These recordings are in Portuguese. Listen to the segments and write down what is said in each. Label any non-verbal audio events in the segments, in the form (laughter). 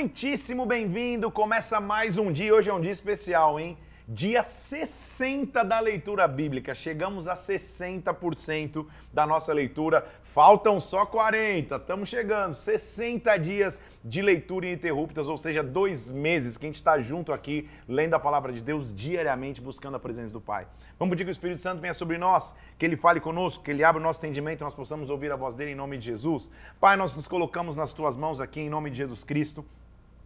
muitíssimo bem-vindo. Começa mais um dia. Hoje é um dia especial, hein? Dia 60 da leitura bíblica. Chegamos a 60% da nossa leitura. Faltam só 40. Estamos chegando. 60 dias de leitura ininterruptas, ou seja, dois meses que a gente está junto aqui, lendo a palavra de Deus diariamente, buscando a presença do Pai. Vamos pedir que o Espírito Santo venha sobre nós, que ele fale conosco, que ele abra o nosso entendimento nós possamos ouvir a voz dele em nome de Jesus. Pai, nós nos colocamos nas tuas mãos aqui em nome de Jesus Cristo.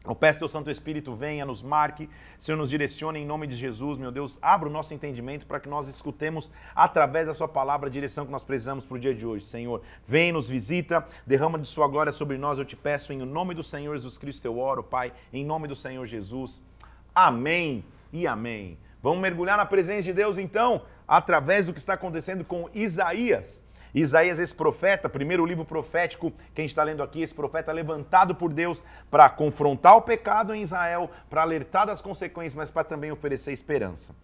Eu peço que o Santo Espírito venha, nos marque, Senhor, nos direcione em nome de Jesus, meu Deus, abra o nosso entendimento para que nós escutemos através da Sua palavra a direção que nós precisamos para o dia de hoje. Senhor, vem, nos visita, derrama de Sua glória sobre nós, eu te peço, em nome do Senhor Jesus Cristo, eu oro, Pai, em nome do Senhor Jesus. Amém e amém. Vamos mergulhar na presença de Deus, então, através do que está acontecendo com Isaías. Isaías, esse profeta, primeiro livro profético que a gente está lendo aqui, esse profeta levantado por Deus para confrontar o pecado em Israel, para alertar das consequências, mas para também oferecer esperança.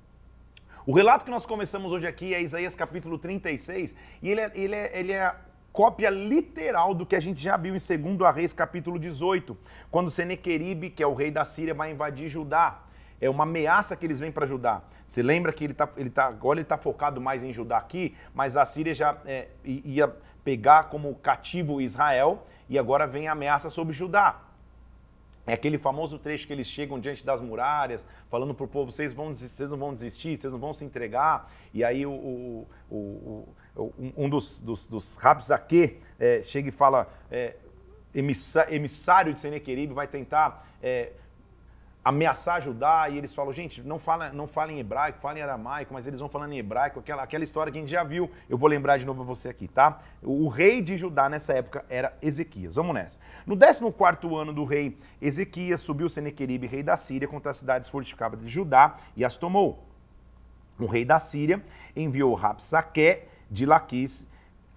O relato que nós começamos hoje aqui é Isaías capítulo 36, e ele é, ele é, ele é cópia literal do que a gente já viu em 2 Reis capítulo 18, quando Senequeribe, que é o rei da Síria, vai invadir Judá é uma ameaça que eles vêm para Judá. Você lembra que ele tá, ele tá, agora ele está focado mais em Judá aqui, mas a Síria já é, ia pegar como cativo Israel e agora vem a ameaça sobre Judá. É aquele famoso trecho que eles chegam diante das muralhas, falando para o povo: vocês, vão, vocês não vão desistir, vocês não vão se entregar. E aí o, o, o, um dos, dos, dos Rabzaque é, chega e fala: é, emissário de Senequeribe vai tentar é, ameaçar ajudar, e eles falam, gente, não fala, não fala em hebraico, fala em aramaico, mas eles vão falando em hebraico, aquela, aquela história que a gente já viu, eu vou lembrar de novo a você aqui, tá? O, o rei de Judá nessa época era Ezequias. Vamos nessa. No 14 ano do rei Ezequias, subiu Senequeribe, rei da Síria, contra as cidades fortificadas de Judá e as tomou. O rei da Síria enviou Rapsaque de Laquis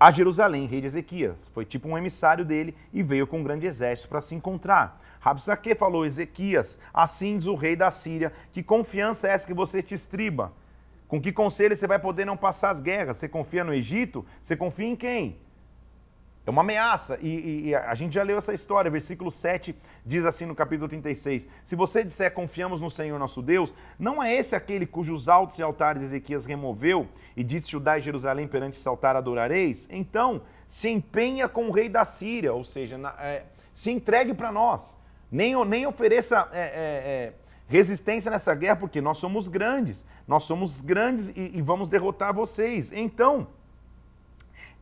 a Jerusalém, rei de Ezequias. Foi tipo um emissário dele e veio com um grande exército para se encontrar. Rabsaque falou, Ezequias, assim diz o rei da Síria, que confiança é essa que você te estriba? Com que conselho você vai poder não passar as guerras? Você confia no Egito? Você confia em quem? É uma ameaça. E, e, e, a gente já leu essa história. Versículo 7 diz assim no capítulo 36: Se você disser confiamos no Senhor nosso Deus, não é esse aquele cujos altos e altares Ezequias removeu e disse Judá e Jerusalém perante esse altar adorareis? Então se empenha com o rei da Síria, ou seja, na, é, se entregue para nós nem, nem ofereça é, é, é, resistência nessa guerra, porque nós somos grandes, nós somos grandes e, e vamos derrotar vocês. Então,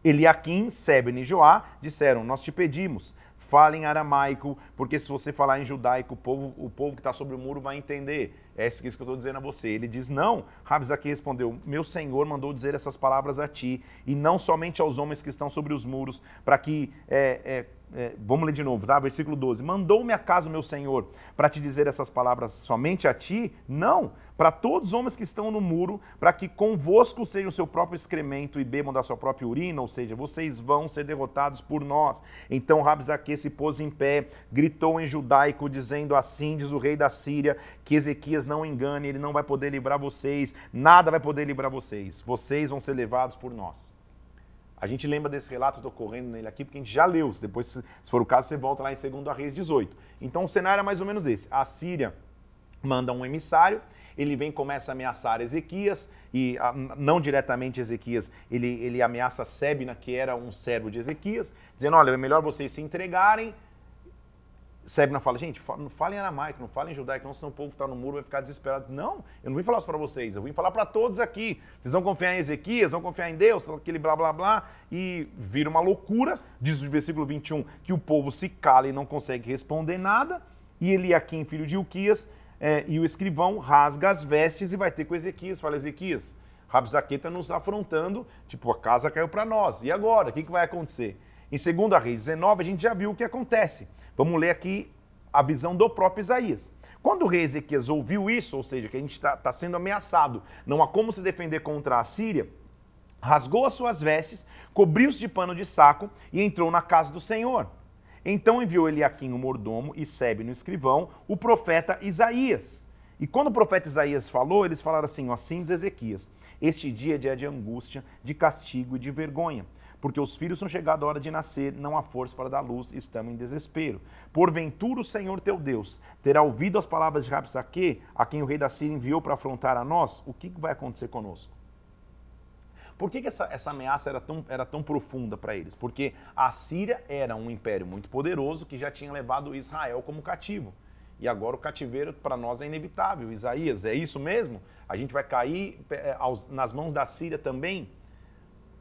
Eliakim, Sebne e Joá disseram: Nós te pedimos, fale em aramaico, porque se você falar em judaico, o povo, o povo que está sobre o muro vai entender. É isso que eu estou dizendo a você. Ele diz: Não. Rabzaque respondeu: Meu senhor mandou dizer essas palavras a ti, e não somente aos homens que estão sobre os muros, para que é, é, é, vamos ler de novo, tá? Versículo 12. Mandou-me acaso meu Senhor para te dizer essas palavras somente a ti? Não, para todos os homens que estão no muro, para que convosco seja o seu próprio excremento e bebam da sua própria urina, ou seja, vocês vão ser derrotados por nós. Então Rabzaque se pôs em pé, gritou em judaico, dizendo assim, diz o rei da Síria, que Ezequias não engane, ele não vai poder livrar vocês, nada vai poder livrar vocês, vocês vão ser levados por nós. A gente lembra desse relato, estou correndo nele aqui, porque a gente já leu. Depois, se for o caso, você volta lá em 2 Reis 18. Então o cenário é mais ou menos esse. A Síria manda um emissário, ele vem começa a ameaçar Ezequias, e não diretamente Ezequias, ele, ele ameaça Sebna, que era um servo de Ezequias, dizendo, olha, é melhor vocês se entregarem, Sebna fala, gente, não fala em aramaico, não fala em judaico, não, senão o povo que está no muro vai ficar desesperado. Não, eu não vim falar isso para vocês, eu vim falar para todos aqui. Vocês vão confiar em Ezequias, vão confiar em Deus, aquele blá blá blá, e vira uma loucura, diz o versículo 21, que o povo se cala e não consegue responder nada, e Eliakim, filho de Ilquias, é, e o escrivão rasga as vestes e vai ter com Ezequias. Fala, Ezequias, Rabzaque nos afrontando, tipo, a casa caiu para nós, e agora? O que, que vai acontecer? Em 2 Reis 19, a gente já viu o que acontece. Vamos ler aqui a visão do próprio Isaías. Quando o rei Ezequias ouviu isso, ou seja, que a gente está tá sendo ameaçado, não há como se defender contra a Síria, rasgou as suas vestes, cobriu-se de pano de saco e entrou na casa do Senhor. Então enviou Eliaquim, o mordomo, e Sebe, no escrivão, o profeta Isaías. E quando o profeta Isaías falou, eles falaram assim, assim diz Ezequias, Este dia é dia de angústia, de castigo e de vergonha porque os filhos são chegados a hora de nascer, não há força para dar luz, estamos em desespero. Porventura o Senhor teu Deus terá ouvido as palavras de Rapsaque, a quem o rei da Síria enviou para afrontar a nós? O que vai acontecer conosco? Por que, que essa, essa ameaça era tão, era tão profunda para eles? Porque a Síria era um império muito poderoso que já tinha levado Israel como cativo. E agora o cativeiro para nós é inevitável. Isaías, é isso mesmo? A gente vai cair é, nas mãos da Síria também?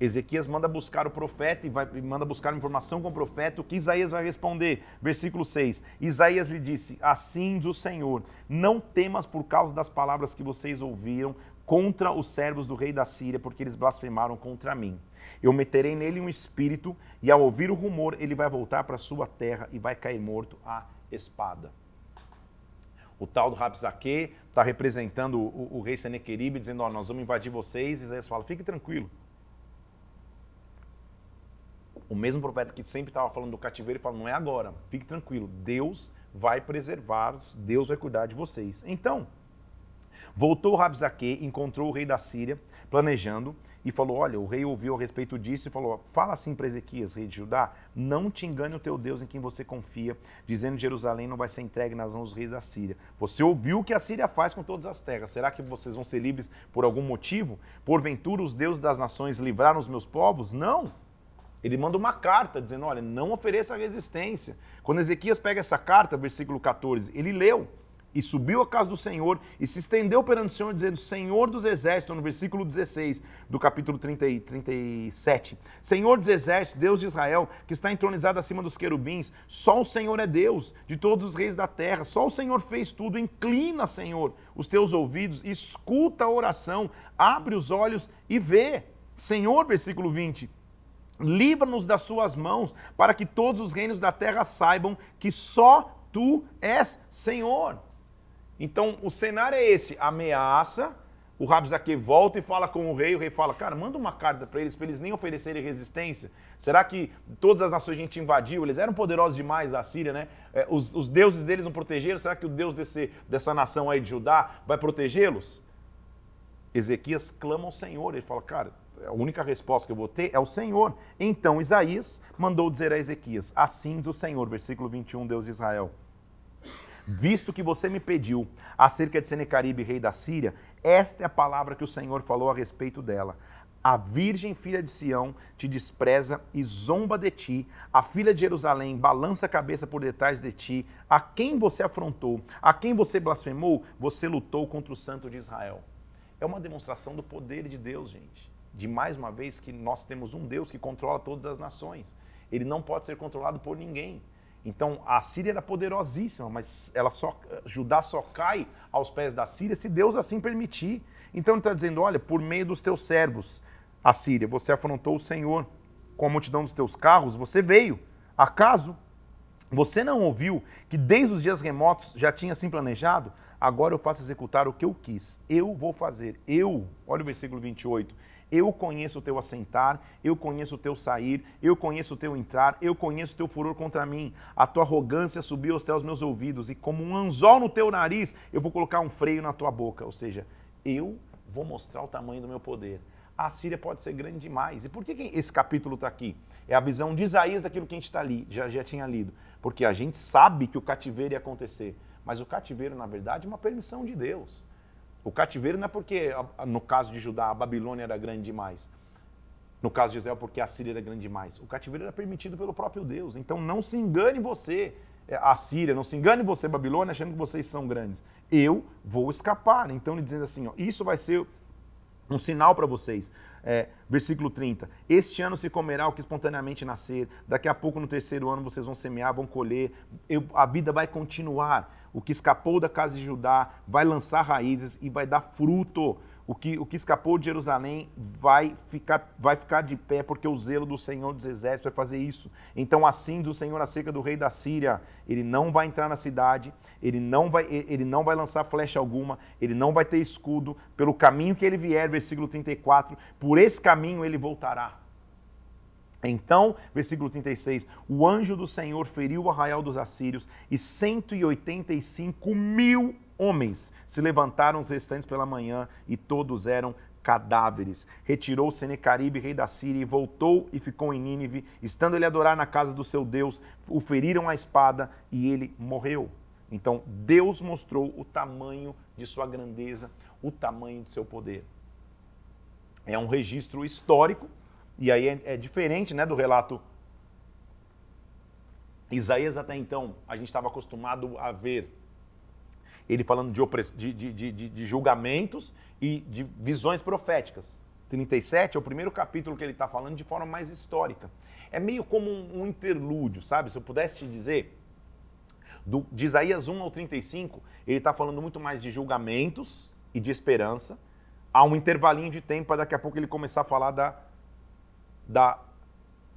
Ezequias manda buscar o profeta e, vai, manda buscar informação com o profeta. O que Isaías vai responder? Versículo 6. Isaías lhe disse: Assim diz o Senhor: Não temas por causa das palavras que vocês ouviram contra os servos do rei da Síria, porque eles blasfemaram contra mim. Eu meterei nele um espírito, e ao ouvir o rumor, ele vai voltar para sua terra e vai cair morto à espada. O tal do Rabzaque está representando o, o, rei Senequeribe, dizendo: oh, Nós vamos invadir vocês. Isaías fala: Fique tranquilo, o mesmo profeta que sempre estava falando do cativeiro, ele fala: não é agora, fique tranquilo, Deus vai preservar, Deus vai cuidar de vocês. Então, voltou Rabzaque, encontrou o rei da Síria, planejando, e falou: Olha, o rei ouviu a respeito disso e falou: Fala assim para Ezequias, rei de Judá, não te engane o teu Deus em quem você confia, dizendo que Jerusalém não vai ser entregue nas mãos dos reis da Síria. Você ouviu o que a Síria faz com todas as terras. Será que vocês vão ser livres por algum motivo? Porventura os deuses das nações livraram os meus povos? Não. Ele manda uma carta dizendo: olha, não ofereça resistência. Quando Ezequias pega essa carta, versículo 14, ele leu e subiu à casa do Senhor e se estendeu perante o Senhor, dizendo: Senhor dos exércitos, no versículo 16 do capítulo 30, 37. Senhor dos exércitos, Deus de Israel, que está entronizado acima dos querubins, só o Senhor é Deus de todos os reis da terra, só o Senhor fez tudo. Inclina, Senhor, os teus ouvidos, escuta a oração, abre os olhos e vê. Senhor, versículo 20 Livra-nos das suas mãos, para que todos os reinos da terra saibam que só tu és Senhor. Então, o cenário é esse: ameaça, o Rabzaque volta e fala com o rei, o rei fala, cara, manda uma carta para eles, para eles nem oferecerem resistência. Será que todas as nações a gente invadiu? Eles eram poderosos demais, a Síria, né? É, os, os, deuses deles não protegeram? Será que o Deus desse, dessa nação aí de Judá vai protegê-los? Ezequias clama ao Senhor, ele fala, cara, a única resposta que eu vou ter é o Senhor. Então Isaías mandou dizer a Ezequias: Assim diz o Senhor, versículo 21, Deus de Israel. Visto que você me pediu acerca de Senecaribe, rei da Síria, esta é a palavra que o Senhor falou a respeito dela. A virgem filha de Sião te despreza e zomba de ti. A filha de Jerusalém balança a cabeça por detrás de ti. A quem você afrontou, a quem você blasfemou, você lutou contra o santo de Israel. É uma demonstração do poder de Deus, gente de mais uma vez que nós temos um Deus que controla todas as nações. Ele não pode ser controlado por ninguém. Então a Síria era poderosíssima, mas ela só Judá só cai aos pés da Síria se Deus assim permitir. Então ele está dizendo: olha, por meio dos teus servos, a Síria, você afrontou o Senhor com a multidão dos teus carros, você veio. Acaso você não ouviu que desde os dias remotos já tinha assim planejado? Agora eu faço executar o que eu quis. Eu vou fazer. Eu, olha o versículo 28. Eu conheço o teu assentar, eu conheço o teu sair, eu conheço o teu entrar, eu conheço o teu furor contra mim. A tua arrogância subiu até os meus ouvidos, e como um anzol no teu nariz, eu vou colocar um freio na tua boca. Ou seja, eu vou mostrar o tamanho do meu poder. A Síria pode ser grande demais. E por que esse capítulo está aqui? É a visão de Isaías daquilo que a gente está ali, já, já tinha lido. Porque a gente sabe que o cativeiro ia acontecer. Mas o cativeiro, na verdade, é uma permissão de Deus. O cativeiro não é porque, no caso de Judá, a Babilônia era grande demais. No caso de Israel, porque a Síria era grande demais. O cativeiro era permitido pelo próprio Deus. Então não se engane você, é, a Síria, não se engane você, Babilônia, achando que vocês são grandes. Eu vou escapar. Então ele dizendo assim: ó, isso vai ser um sinal para vocês. É, versículo 30. Este ano se comerá o que espontaneamente nascer. Daqui a pouco, no terceiro ano, vocês vão semear, vão colher. Eu, a vida vai continuar. O que escapou da casa de Judá vai lançar raízes e vai dar fruto. O que, o que escapou de Jerusalém vai ficar, vai ficar de pé, porque o zelo do Senhor dos Exércitos vai fazer isso. Então, assim diz o Senhor acerca do rei da Síria: ele não vai entrar na cidade, ele não vai, ele não vai lançar flecha alguma, ele não vai ter escudo. Pelo caminho que ele vier, versículo 34, por esse caminho ele voltará. Então, versículo 36, o anjo do Senhor feriu o arraial dos assírios e 185 mil homens se levantaram os restantes pela manhã e todos eram cadáveres. Retirou Senecaribe, rei da Síria, e voltou e ficou em Nínive. Estando ele a adorar na casa do seu Deus, o feriram a espada e ele morreu. Então, Deus mostrou o tamanho de sua grandeza, o tamanho de seu poder. É um registro histórico, e aí é, é diferente né, do relato. Isaías, até então, a gente estava acostumado a ver ele falando de, de, de, de, julgamentos e de visões proféticas. 37 é o primeiro capítulo que ele está falando de forma mais histórica. É meio como um, um interlúdio, sabe? Se eu pudesse te dizer, do, de Isaías 1 ao 35, ele está falando muito mais de julgamentos e de esperança. Há um intervalinho de tempo para daqui a pouco ele começar a falar da, da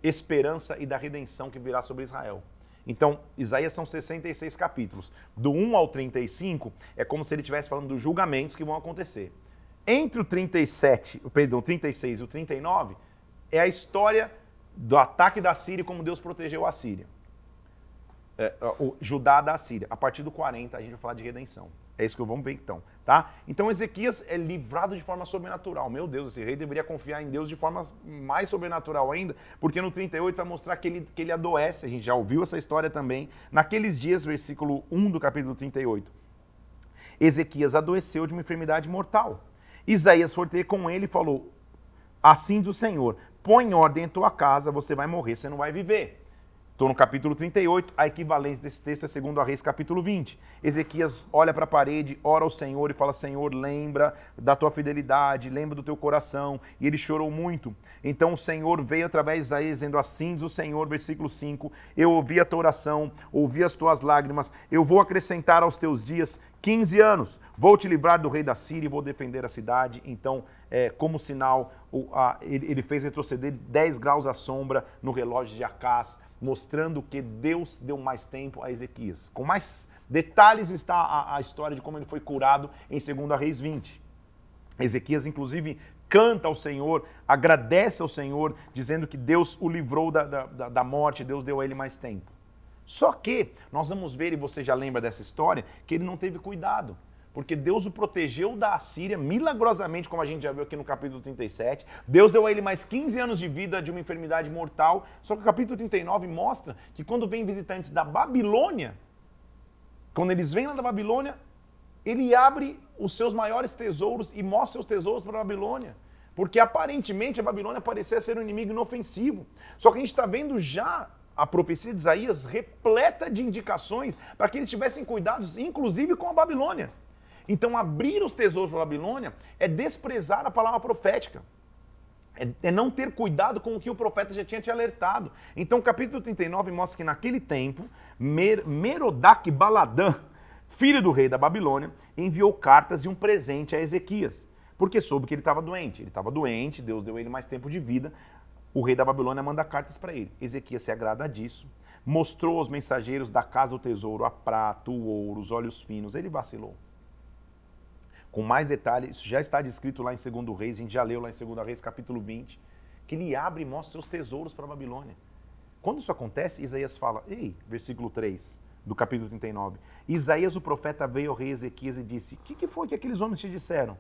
esperança e da redenção que virá sobre Israel. Então, Isaías são 66 capítulos. Do 1 ao 35 é como se ele estivesse falando dos julgamentos que vão acontecer. Entre o 37, perdão, 36 e o 39 é a história do ataque da Síria e como Deus protegeu a Síria. É, o Judá da Síria. A partir do 40 a gente vai falar de redenção. É isso que vamos ver então, tá? Então Ezequias é livrado de forma sobrenatural. Meu Deus, esse rei deveria confiar em Deus de forma mais sobrenatural ainda, porque no 38 vai mostrar que ele, que ele adoece. A gente já ouviu essa história também. Naqueles dias, versículo 1 do capítulo 38. Ezequias adoeceu de uma enfermidade mortal. Isaías foi ter com ele e falou: Assim do Senhor, põe em ordem em tua casa, você vai morrer, você não vai viver. Estou no capítulo 38, a equivalência desse texto é segundo a Reis, capítulo 20. Ezequias olha para a parede, ora ao Senhor e fala: Senhor, lembra da tua fidelidade, lembra do teu coração. E ele chorou muito. Então o Senhor veio através de Isaías, dizendo assim: diz o Senhor, versículo 5: Eu ouvi a tua oração, ouvi as tuas lágrimas, eu vou acrescentar aos teus dias 15 anos, vou te livrar do rei da Síria e vou defender a cidade. Então, é, como sinal, o, a, ele, ele fez retroceder 10 graus à sombra no relógio de Acás mostrando que Deus deu mais tempo a Ezequias. Com mais detalhes está a, a história de como ele foi curado em 2 Reis 20. Ezequias, inclusive, canta ao Senhor, agradece ao Senhor, dizendo que Deus o livrou da, da, da morte, Deus deu a ele mais tempo. Só que nós vamos ver, e você já lembra dessa história, que ele não teve cuidado porque Deus o protegeu da Assíria milagrosamente, como a gente já viu aqui no capítulo 37. Deus deu a ele mais 15 anos de vida de uma enfermidade mortal. Só que o capítulo 39 mostra que quando vem visitantes da Babilônia, quando eles vêm lá da Babilônia, ele abre os seus maiores tesouros e mostra os tesouros para a Babilônia. Porque aparentemente a Babilônia parecia ser um inimigo inofensivo. Só que a gente está vendo já a profecia de Isaías repleta de indicações para que eles tivessem cuidados, inclusive com a Babilônia. Então, abrir os tesouros para a Babilônia é desprezar a palavra profética. É, é, não ter cuidado com o que o profeta já tinha te alertado. Então, o capítulo 39 mostra que naquele tempo, Mer Merodach Baladã, filho do rei da Babilônia, enviou cartas e um presente a Ezequias, porque soube que ele estava doente. Ele estava doente, Deus deu ele mais tempo de vida. O rei da Babilônia manda cartas para ele. Ezequias se agrada disso, mostrou aos mensageiros da casa o tesouro, a prata, o ouro, os olhos finos. Ele vacilou com mais detalhes, isso já está descrito lá em 2 Reis, a gente já leu lá em 2 Reis, capítulo 20, que ele abre e mostra seus tesouros para a Babilônia. Quando isso acontece, Isaías fala, ei, versículo 3 do capítulo 39, Isaías o profeta veio ao rei Ezequias e disse, o que, que foi que aqueles homens te disseram?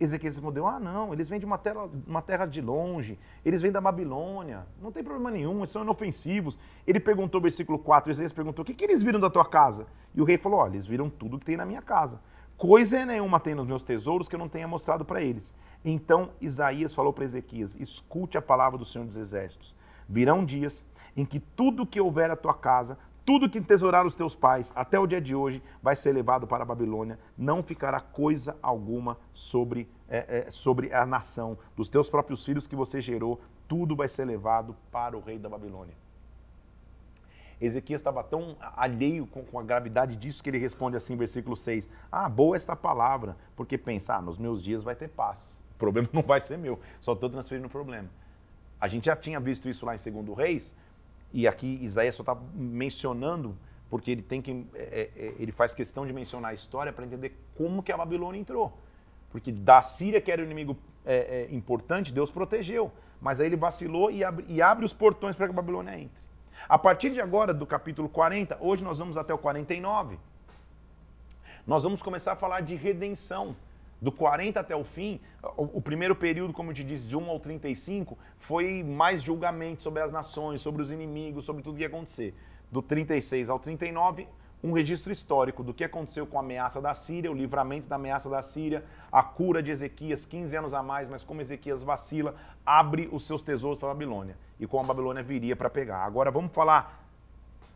Ezequias respondeu, ah não, eles vêm de uma terra, uma terra de longe, eles vêm da Babilônia, não tem problema nenhum, eles são inofensivos. Ele perguntou, versículo 4, Isaías perguntou, o que, que eles viram da tua casa? E o rei falou, olha, eles viram tudo que tem na minha casa. Coisa nenhuma tem nos meus tesouros que eu não tenha mostrado para eles. Então Isaías falou para Ezequias: Escute a palavra do Senhor dos Exércitos. Virão dias em que tudo que houver à tua casa, tudo que tesouraram os teus pais até o dia de hoje, vai ser levado para a Babilônia. Não ficará coisa alguma sobre, é, é, sobre a nação. Dos teus próprios filhos que você gerou, tudo vai ser levado para o rei da Babilônia. Ezequias estava tão alheio com, com, a gravidade disso que ele responde assim, versículo 6. Ah, boa esta palavra, porque pensar, ah, nos meus dias vai ter paz. O problema (laughs) não vai ser meu, só estou transferindo o problema. A gente já tinha visto isso lá em 2 Reis, e aqui Isaías só está mencionando, porque ele tem que. É, é, é, ele faz questão de mencionar a história para entender como que a Babilônia entrou. Porque da Síria, que era o inimigo é, é importante, Deus protegeu. Mas aí ele vacilou e abre, e abre os portões para que a Babilônia entre. A partir de agora, do capítulo 40, hoje nós vamos até o 49. Nós vamos começar a falar de redenção. Do 40 até o fim, o, primeiro período, como eu te disse, de 1 ao 35, foi mais julgamento sobre as nações, sobre os inimigos, sobre tudo que ia acontecer. Do 36 ao 39, um registro histórico do que aconteceu com a ameaça da Síria, o livramento da ameaça da Síria, a cura de Ezequias, 15 anos a mais, mas como Ezequias vacila, abre os seus tesouros para a Babilônia e como a Babilônia viria para pegar. Agora vamos falar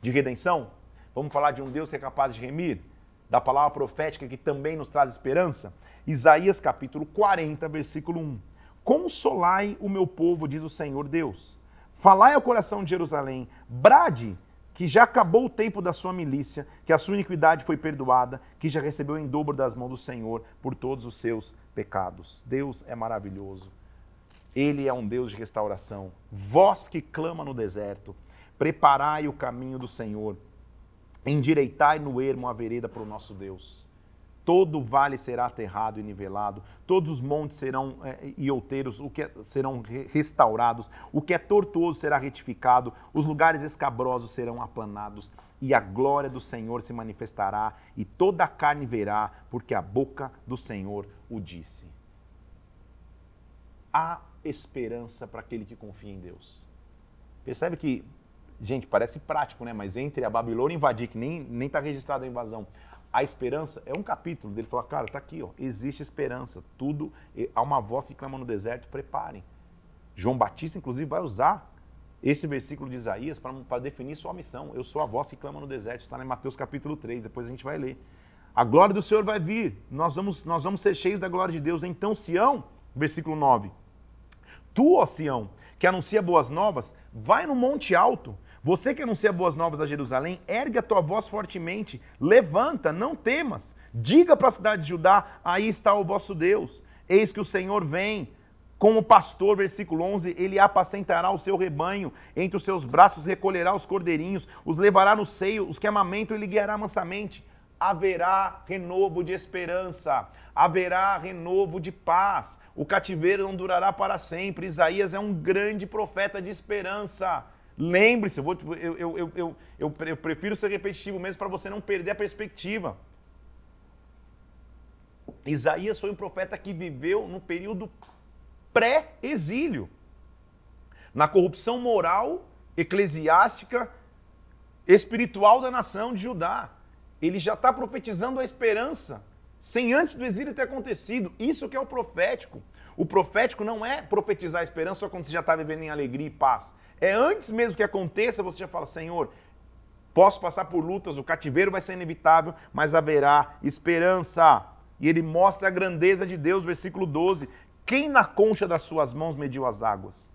de redenção? Vamos falar de um Deus que é capaz de remir? Da palavra profética que também nos traz esperança? Isaías capítulo 40, versículo 1. Consolai o meu povo, diz o Senhor Deus. Falai ao coração de Jerusalém, brade que já acabou o tempo da sua milícia, que a sua iniquidade foi perdoada, que já recebeu em dobro das mãos do Senhor por todos os seus pecados. Deus é maravilhoso. Ele é um Deus de restauração. Vós que clama no deserto, preparai o caminho do Senhor, endireitai no ermo a vereda para o nosso Deus todo vale será aterrado e nivelado, todos os montes serão é, e outeiros o que é, serão restaurados, o que é tortuoso será retificado, os lugares escabrosos serão aplanados, e a glória do Senhor se manifestará, e toda a carne verá, porque a boca do Senhor o disse. Há esperança para aquele que confia em Deus. Percebe que, gente, parece prático, né? Mas entre a Babilônia invadir, que nem está registrada a invasão, a esperança é um capítulo dele falar, cara, tá aqui, ó, existe esperança, tudo, há uma voz que clama no deserto, preparem. João Batista, inclusive, vai usar esse versículo de Isaías para definir sua missão. Eu sou a voz que clama no deserto, está em Mateus capítulo 3, depois a gente vai ler. A glória do Senhor vai vir, nós vamos, nós vamos ser cheios da glória de Deus. Então, Sião, versículo 9, tu, ó Sião, que anuncia boas novas, vai no monte alto, você que anuncia boas novas a Jerusalém, ergue a tua voz fortemente, levanta, não temas. Diga para a cidade de Judá: aí está o vosso Deus. Eis que o Senhor vem. Como pastor, versículo 11, ele apacentará o seu rebanho, entre os seus braços recolherá os cordeirinhos, os levará no seio, os que amamentam ele guiará mansamente. Haverá renovo de esperança, haverá renovo de paz. O cativeiro não durará para sempre. Isaías é um grande profeta de esperança. Lembre-se, eu, eu, eu, eu, eu, eu prefiro ser repetitivo mesmo para você não perder a perspectiva. Isaías foi um profeta que viveu no período pré-exílio, na corrupção moral, eclesiástica, espiritual da nação de Judá. Ele já está profetizando a esperança, sem antes do exílio ter acontecido. Isso que é o profético. O profético não é profetizar a esperança só quando você já está vivendo em alegria e paz. É antes mesmo que aconteça, você já fala, Senhor, posso passar por lutas, o cativeiro vai ser inevitável, mas haverá esperança. E ele mostra a grandeza de Deus, versículo 12. Quem na concha das suas mãos mediu as águas?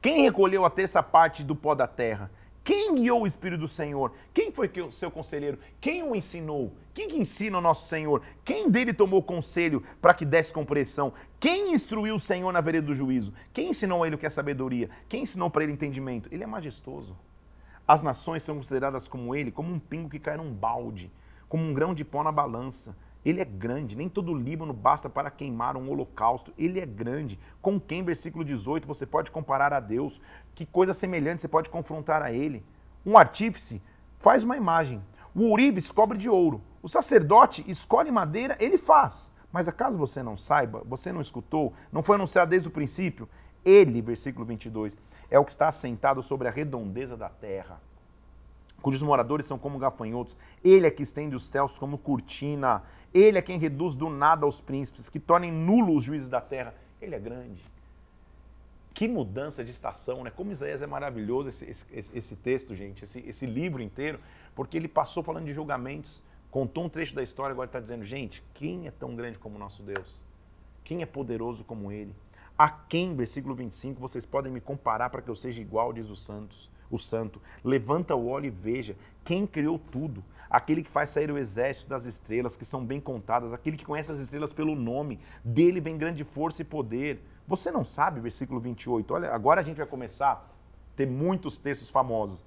Quem recolheu a terça parte do pó da terra? Quem guiou o Espírito do Senhor? Quem foi o seu conselheiro? Quem o ensinou? Quem que ensina o nosso Senhor? Quem dele tomou conselho para que desse compreensão? Quem instruiu o Senhor na vereda do juízo? Quem ensinou a ele o que é sabedoria? Quem ensinou para ele entendimento? Ele é majestoso. As nações são consideradas como ele, como um pingo que cai num balde, como um grão de pó na balança. Ele é grande, nem todo Líbano basta para queimar um holocausto. Ele é grande. Com quem, versículo 18, você pode comparar a Deus? Que coisa semelhante você pode confrontar a ele? Um artífice faz uma imagem. O ourives cobre de ouro. O sacerdote escolhe madeira, ele faz. Mas acaso você não saiba, você não escutou, não foi anunciado desde o princípio? Ele, versículo 22, é o que está assentado sobre a redondeza da terra cujos moradores são como gafanhotos. Ele é que estende os céus como cortina. Ele é quem reduz do nada aos príncipes, que tornem nulos os juízes da terra. Ele é grande. Que mudança de estação, né? Como Isaías é maravilhoso esse, esse, esse texto, gente, esse, esse livro inteiro, porque ele passou falando de julgamentos, contou um trecho da história, agora está dizendo, gente, quem é tão grande como o nosso Deus? Quem é poderoso como ele? A quem, versículo 25, vocês podem me comparar para que eu seja igual, diz os santos o santo. Levanta o olho e veja quem criou tudo. Aquele que faz sair o exército das estrelas, que são bem contadas, aquele que conhece as estrelas pelo nome, dele vem grande força e poder. Você não sabe, versículo 28. Olha, agora a gente vai começar a ter muitos textos famosos.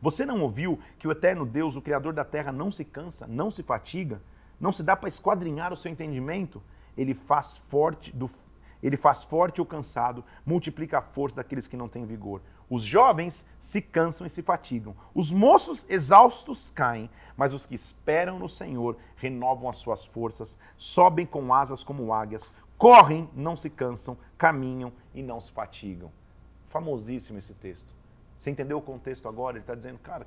Você não ouviu que o eterno Deus, o Criador da terra, não se cansa, não se fatiga, não se dá para esquadrinhar o seu entendimento? Ele faz forte do Ele faz forte o cansado, multiplica a força daqueles que não têm vigor. Os jovens se cansam e se fatigam. Os moços exaustos caem, mas os que esperam no Senhor renovam as suas forças, sobem com asas como águias, correm, não se cansam, caminham e não se fatigam. Famosíssimo esse texto. Você entendeu o contexto agora? Ele está dizendo, cara,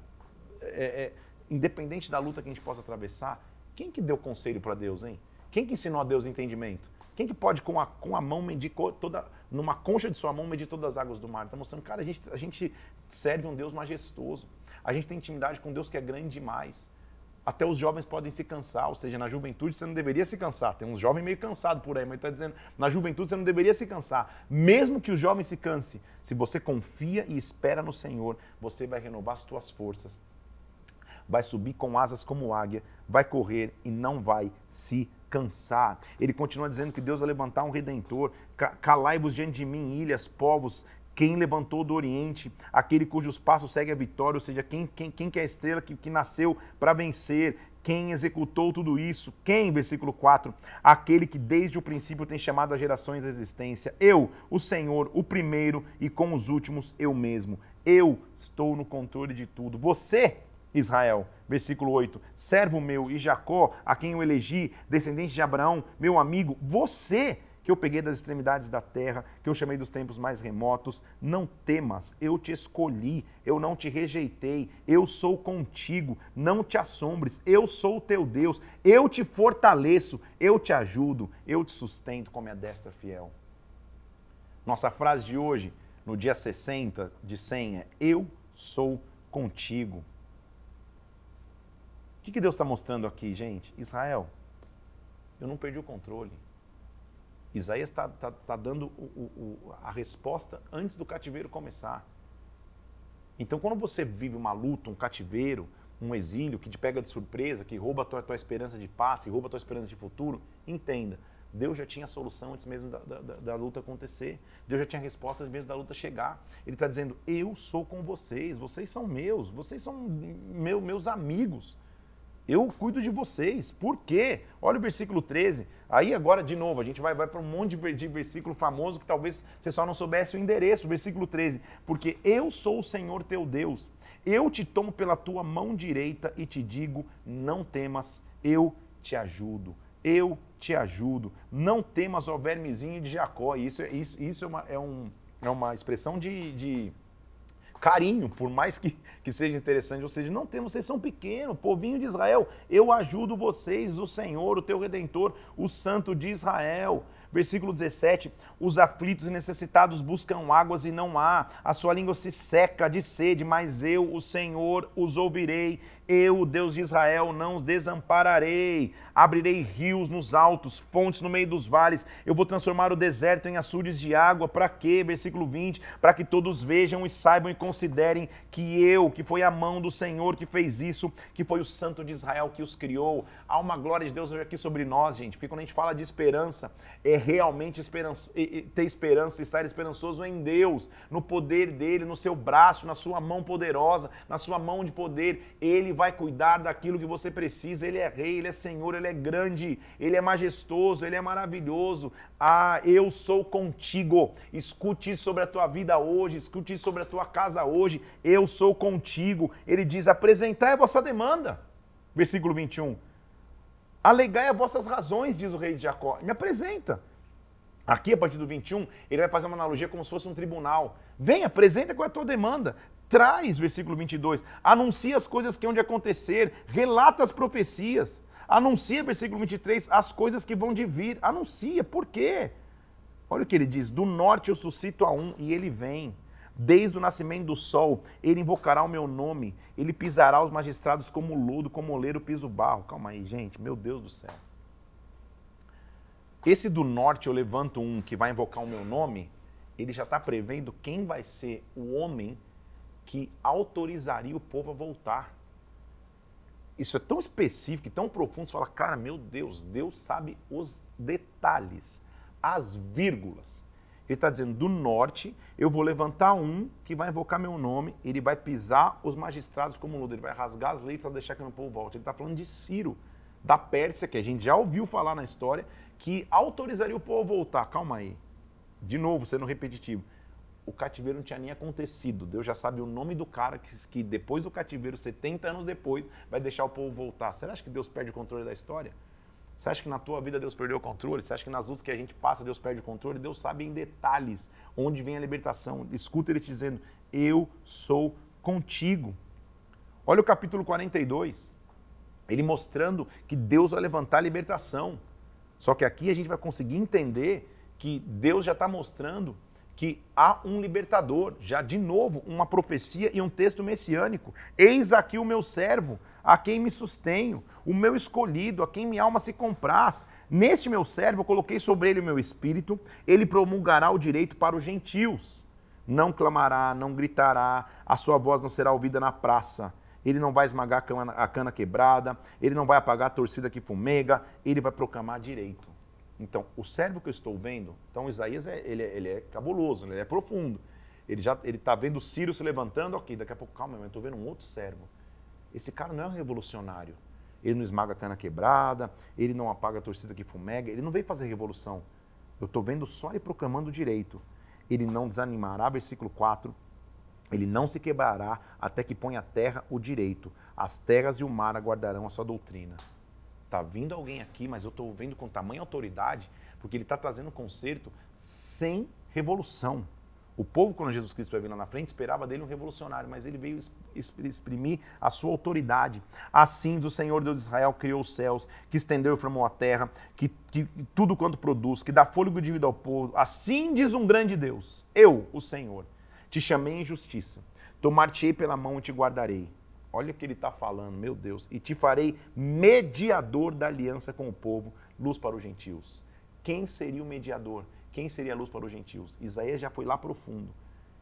é, é, independente da luta que a gente possa atravessar, quem que deu conselho para Deus, hein? Quem que ensinou a Deus entendimento? Quem que pode com a, com a mão medir toda, numa concha de sua mão medir todas as águas do mar? Está mostrando, cara, a gente, a gente serve um Deus majestoso. A gente tem intimidade com Deus que é grande demais. Até os jovens podem se cansar, ou seja, na juventude você não deveria se cansar. Tem uns jovens meio cansados por aí, mas está dizendo, na juventude você não deveria se cansar. Mesmo que o jovem se canse, se você confia e espera no Senhor, você vai renovar as suas forças. Vai subir com asas como águia, vai correr e não vai se cansar. Ele continua dizendo que Deus vai levantar um redentor. Calai-vos diante de mim, ilhas, povos, quem levantou do Oriente, aquele cujos passos segue a vitória, ou seja, quem, quem, quem que é a estrela que, que nasceu para vencer, quem executou tudo isso? Quem? Versículo 4. Aquele que desde o princípio tem chamado as gerações à existência. Eu, o Senhor, o primeiro e com os últimos eu mesmo. Eu estou no controle de tudo. Você Israel. Versículo 8: Servo meu e Jacó, a quem eu elegi, descendente de Abraão, meu amigo, você que eu peguei das extremidades da terra, que eu chamei dos tempos mais remotos, não temas, eu te escolhi, eu não te rejeitei, eu sou contigo, não te assombres, eu sou o teu Deus, eu te fortaleço, eu te ajudo, eu te sustento com a minha destra fiel. Nossa frase de hoje, no dia 60 de 100, é: Eu sou contigo que, que Deus está mostrando aqui, gente? Israel, eu não perdi o controle. Isaías está tá, tá dando o, o, a resposta antes do cativeiro começar. Então, quando você vive uma luta, um cativeiro, um exílio que te pega de surpresa, que rouba a tua, tua esperança de paz, que rouba a tua esperança de futuro, entenda. Deus já tinha a solução antes mesmo da, da, da, luta acontecer. Deus já tinha a resposta antes mesmo da luta chegar. Ele está dizendo: Eu sou com vocês, vocês são meus, vocês são meu, meus amigos. Eu cuido de vocês. Por quê? Olha o versículo 13. Aí agora, de novo, a gente vai, vai para um monte de versículo famoso que talvez você só não soubesse o endereço. Versículo 13. Porque eu sou o Senhor teu Deus. Eu te tomo pela tua mão direita e te digo: não temas, eu te ajudo. Eu te ajudo. Não temas, ó vermezinho de Jacó. Isso, é, isso, isso é, uma, é, um, é uma expressão de, de carinho, por mais que, que seja interessante, ou seja, não temos, vocês são pequenos, povinho de Israel, eu ajudo vocês, o Senhor, o teu Redentor, o Santo de Israel. Versículo 17: Os aflitos e necessitados buscam águas e não há, a sua língua se seca de sede, mas eu, o Senhor, os ouvirei eu, o Deus de Israel, não os desampararei. Abrirei rios nos altos, fontes no meio dos vales. Eu vou transformar o deserto em açudes de água. Para quê? Versículo 20. Para que todos vejam e saibam e considerem que eu, que foi a mão do Senhor que fez isso, que foi o Santo de Israel que os criou. Há uma glória de Deus aqui sobre nós, gente. Porque quando a gente fala de esperança, é realmente esperança, ter esperança, estar esperançoso em Deus, no poder dele, no seu braço, na sua mão poderosa, na sua mão de poder. Ele vai cuidar daquilo que você precisa. Ele é rei, ele é senhor, ele é grande, ele é majestoso, ele é maravilhoso. Ah, eu sou contigo. Escute sobre a tua vida hoje, escute sobre a tua casa hoje. Eu sou contigo. Ele diz: apresentai a vossa demanda. Versículo 21. Alegai as vossas razões, diz o rei de Jacó. Me apresenta. Aqui, a partir do 21, ele vai fazer uma analogia como se fosse um tribunal. Vem, apresenta qual é a tua demanda. Traz, versículo 22, anuncia as coisas que hão de acontecer, relata as profecias. Anuncia, versículo 23, as coisas que vão de vir. Anuncia, por quê? Olha o que ele diz: Do norte eu suscito a um e ele vem. Desde o nascimento do sol, ele invocará o meu nome, ele pisará os magistrados como lodo, como oleiro pisa o barro. Calma aí, gente, meu Deus do céu. Esse do norte eu levanto um que vai invocar o meu nome, ele já está prevendo quem vai ser o homem que autorizaria o povo a voltar. Isso é tão específico e tão profundo, você fala, cara, meu Deus, Deus sabe os detalhes, as vírgulas. Ele está dizendo, do norte, eu vou levantar um que vai invocar meu nome, ele vai pisar os magistrados como ludo, ele vai rasgar as leis para deixar que o povo volte. Ele está falando de Ciro, da Pérsia, que a gente já ouviu falar na história, que autorizaria o povo a voltar. Calma aí. de novo, sendo repetitivo, o cativeiro não tinha nem acontecido. Deus já sabe o nome do cara que, que depois do cativeiro, 70 anos depois, vai deixar o povo voltar. Você acha que Deus perde o controle da história? Você acha que na tua vida Deus perdeu o controle? Você acha que nas lutas que a gente passa Deus perde o controle? Deus sabe em detalhes onde vem a libertação. Escuta ele te dizendo: Eu sou contigo. Olha o capítulo 42. Ele mostrando que Deus vai levantar a libertação. Só que aqui a gente vai conseguir entender que Deus já está mostrando que há um libertador, já de novo, uma profecia e um texto messiânico. Eis aqui o meu servo, a quem me sustenho, o meu escolhido, a quem minha alma se compraz. Neste meu servo eu coloquei sobre ele o meu espírito, ele promulgará o direito para os gentios. Não clamará, não gritará, a sua voz não será ouvida na praça. Ele não vai esmagar a cana, a cana quebrada, ele não vai apagar a torcida que fumega, ele vai proclamar direito. Então, o servo que eu estou vendo, então Isaías é, ele, é, ele é cabuloso, ele é profundo. Ele já ele está vendo o Ciro se levantando, ok, daqui a pouco, calma, eu estou vendo um outro servo. Esse cara não é um revolucionário. Ele não esmaga a cana quebrada, ele não apaga a torcida que fumega, ele não veio fazer revolução. Eu estou vendo só ele proclamando direito. Ele não desanimará, versículo 4, ele não se quebrará até que ponha a terra o direito. As terras e o mar aguardarão a sua doutrina. Está vindo alguém aqui, mas eu estou vendo com tamanha autoridade, porque ele está trazendo um conserto sem revolução. O povo, quando Jesus Cristo vai vir lá na frente, esperava dele um revolucionário, mas ele veio exprimir a sua autoridade. Assim, o Senhor Deus de Israel criou os céus, que estendeu e formou a terra, que, que tudo quanto produz, que dá fôlego de vida ao povo. Assim diz um grande Deus: Eu, o Senhor, te chamei em justiça, tomar-te-ei pela mão e te guardarei. Olha o que ele está falando, meu Deus. E te farei mediador da aliança com o povo, luz para os gentios. Quem seria o mediador? Quem seria a luz para os gentios? Isaías já foi lá profundo.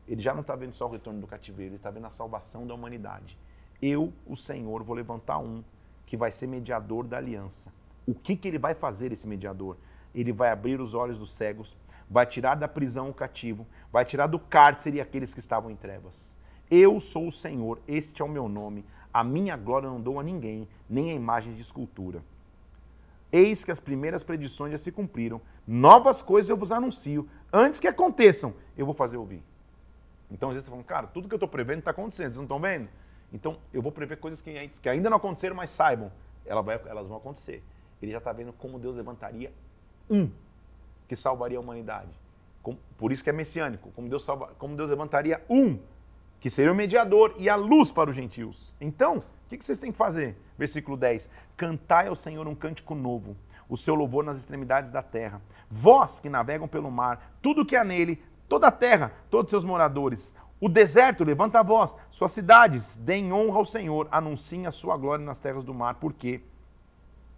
Ele já não está vendo só o retorno do cativeiro, ele está vendo a salvação da humanidade. Eu, o Senhor, vou levantar um que vai ser mediador da aliança. O que, que ele vai fazer, esse mediador? Ele vai abrir os olhos dos cegos, vai tirar da prisão o cativo, vai tirar do cárcere aqueles que estavam em trevas. Eu sou o Senhor, este é o meu nome, a minha glória não dou a ninguém, nem a imagens de escultura. Eis que as primeiras predições já se cumpriram, novas coisas eu vos anuncio, antes que aconteçam, eu vou fazer ouvir. Então às vezes você está falando, cara, tudo que eu estou prevendo está acontecendo, vocês não estão vendo? Então eu vou prever coisas que, ainda não aconteceram, mas saibam, elas vão acontecer. Ele já está vendo como Deus levantaria um que salvaria a humanidade. por isso que é messiânico, como Deus, salva, como Deus levantaria um que seria o mediador e a luz para os gentios. Então, o que vocês têm que fazer? Versículo 10: Cantai ao Senhor um cântico novo, o seu louvor nas extremidades da terra. Vós que navegam pelo mar, tudo que há nele, toda a terra, todos seus moradores. O deserto, levanta a voz, suas cidades, deem honra ao Senhor, anunciem a sua glória nas terras do mar, porque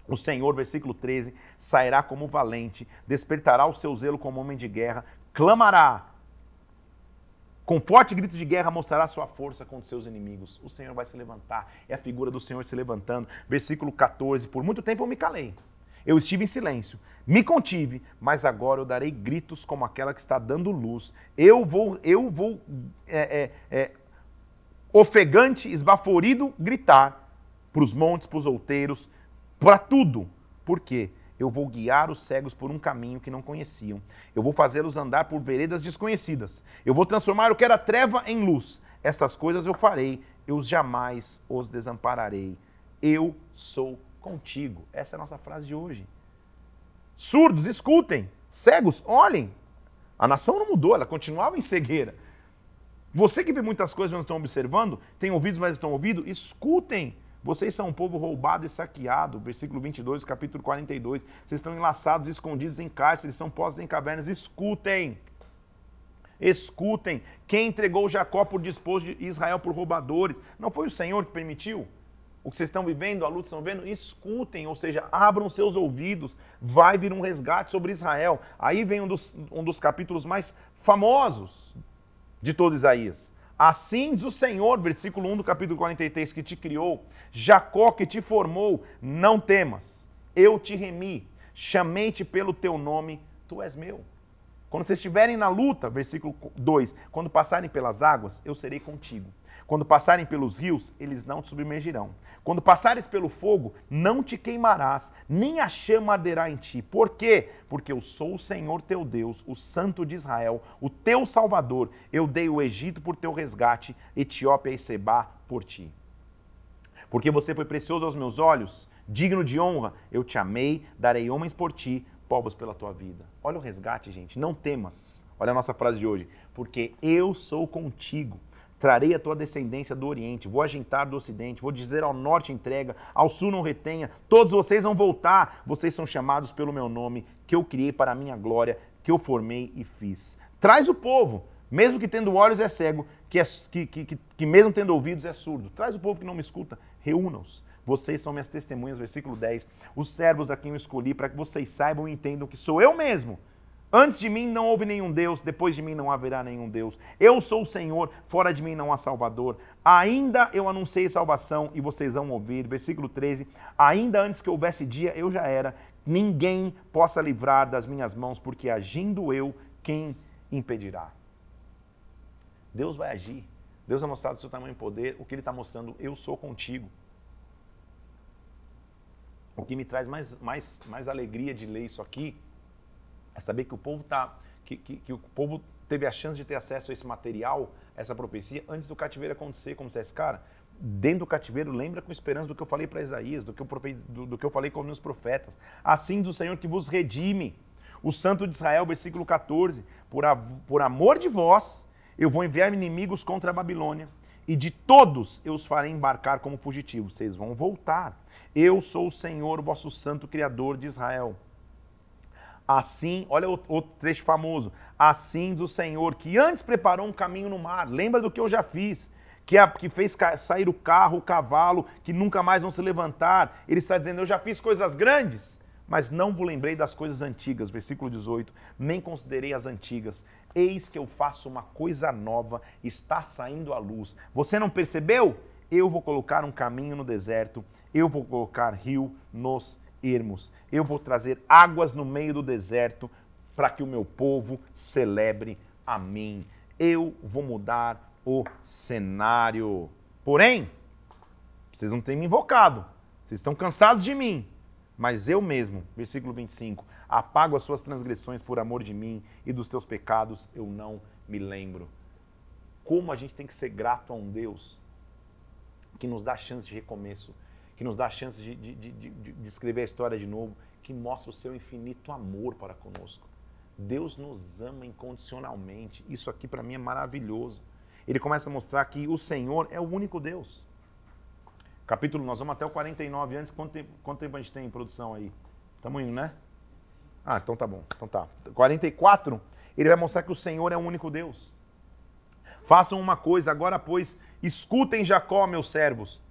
o Senhor, versículo 13, sairá como valente, despertará o seu zelo como homem de guerra, clamará, com forte grito de guerra mostrará sua força contra seus inimigos. O Senhor vai se levantar. É a figura do Senhor se levantando. Versículo 14. Por muito tempo eu me calei. Eu estive em silêncio, me contive, mas agora eu darei gritos como aquela que está dando luz. Eu vou, eu vou é, é, é, ofegante, esbaforido, gritar para os montes, para os outeiros, para tudo. Por quê? Eu vou guiar os cegos por um caminho que não conheciam. Eu vou fazê-los andar por veredas desconhecidas. Eu vou transformar o que era treva em luz. Estas coisas eu farei, eu jamais os desampararei. Eu sou contigo. Essa é a nossa frase de hoje. Surdos, escutem. Cegos, olhem. A nação não mudou, ela continuava em cegueira. Você que vê muitas coisas, mas não estão observando, tem ouvidos, mas estão ouvindo, escutem. Vocês são um povo roubado e saqueado. Versículo 22, capítulo 42. Vocês estão enlaçados, escondidos em cárceres, são postos em cavernas. Escutem. Escutem. Quem entregou Jacó por disposto de Israel por roubadores? Não foi o Senhor que permitiu? O que vocês estão vivendo, a luta estão vendo? Escutem, ou seja, abram seus ouvidos. Vai vir um resgate sobre Israel. Aí vem um dos, um dos capítulos mais famosos de todo Isaías. Assim diz o Senhor, versículo 1 do capítulo 43, que te criou, Jacó que te formou, não temas, eu te remi, chamei-te pelo teu nome, tu és meu. Quando vocês estiverem na luta, versículo 2, quando passarem pelas águas, eu serei contigo. Quando passarem pelos rios, eles não te submergirão. Quando passares pelo fogo, não te queimarás, nem a chama arderá em ti. Por quê? Porque eu sou o Senhor teu Deus, o Santo de Israel, o teu Salvador. Eu dei o Egito por teu resgate, Etiópia e Seba por ti. Porque você foi precioso aos meus olhos, digno de honra, eu te amei, darei homens por ti, povos pela tua vida. Olha o resgate, gente. Não temas. Olha a nossa frase de hoje. Porque eu sou contigo Trarei a tua descendência do Oriente, vou agitar do Ocidente, vou dizer ao Norte entrega, ao Sul não retenha. Todos vocês vão voltar, vocês são chamados pelo meu nome, que eu criei para a minha glória, que eu formei e fiz. Traz o povo, mesmo que tendo olhos é cego, que, é, que, que, que, mesmo tendo ouvidos é surdo. Traz o povo que não me escuta, reúna-os. Vocês são minhas testemunhas, versículo 10. Os servos a quem eu escolhi, para que vocês saibam e entendam que sou eu mesmo Antes de mim não houve nenhum Deus, depois de mim não haverá nenhum Deus. Eu sou o Senhor, fora de mim não há Salvador. Ainda eu anunciei salvação e vocês vão ouvir. Versículo 13: Ainda antes que houvesse dia, eu já era. Ninguém possa livrar das minhas mãos, porque agindo eu, quem impedirá? Deus vai agir. Deus vai mostrar do seu tamanho e poder. O que Ele está mostrando, eu sou contigo. O que me traz mais, mais, mais alegria de ler isso aqui é saber que o povo tá, que, que, que, o povo teve a chance de ter acesso a esse material, essa profecia, antes do cativeiro acontecer, como se esse cara, dentro do cativeiro, lembra com esperança do que eu falei para Isaías, do que, eu, do, do que eu falei com os meus profetas. Assim do Senhor que vos redime. O Santo de Israel, versículo 14: por, por amor de vós, eu vou enviar inimigos contra a Babilônia, e de todos eu os farei embarcar como fugitivos. Vocês vão voltar. Eu sou o Senhor, vosso Santo Criador de Israel. Assim, olha outro trecho famoso. Assim diz o Senhor, que antes preparou um caminho no mar. Lembra do que eu já fiz? Que, a, que fez sair o carro, o cavalo, que nunca mais vão se levantar. Ele está dizendo: Eu já fiz coisas grandes, mas não vos lembrei das coisas antigas. Versículo 18: Nem considerei as antigas. Eis que eu faço uma coisa nova, está saindo à luz. Você não percebeu? Eu vou colocar um caminho no deserto, eu vou colocar rio nos ermos. Eu vou trazer águas no meio do deserto para que o meu povo celebre a mim. Eu vou mudar o cenário. Porém, vocês não têm me invocado. Vocês estão cansados de mim. Mas eu mesmo, versículo 25, apago as suas transgressões por amor de mim e dos teus pecados eu não me lembro. Como a gente tem que ser grato a um Deus que nos dá chance de recomeço, que nos dá a chance de, de, de, de, escrever a história de novo, que mostra o seu infinito amor para conosco. Deus nos ama incondicionalmente. Isso aqui para mim é maravilhoso. Ele começa a mostrar que o Senhor é o único Deus. Capítulo, nós vamos até o 49 antes. Quanto tempo, quanto tempo a gente tem em produção aí? Estamos indo, né? Ah, então tá bom. Então tá. 44, ele vai mostrar que o Senhor é o único Deus. Façam uma coisa, agora pois, escutem Jacó, meus servos,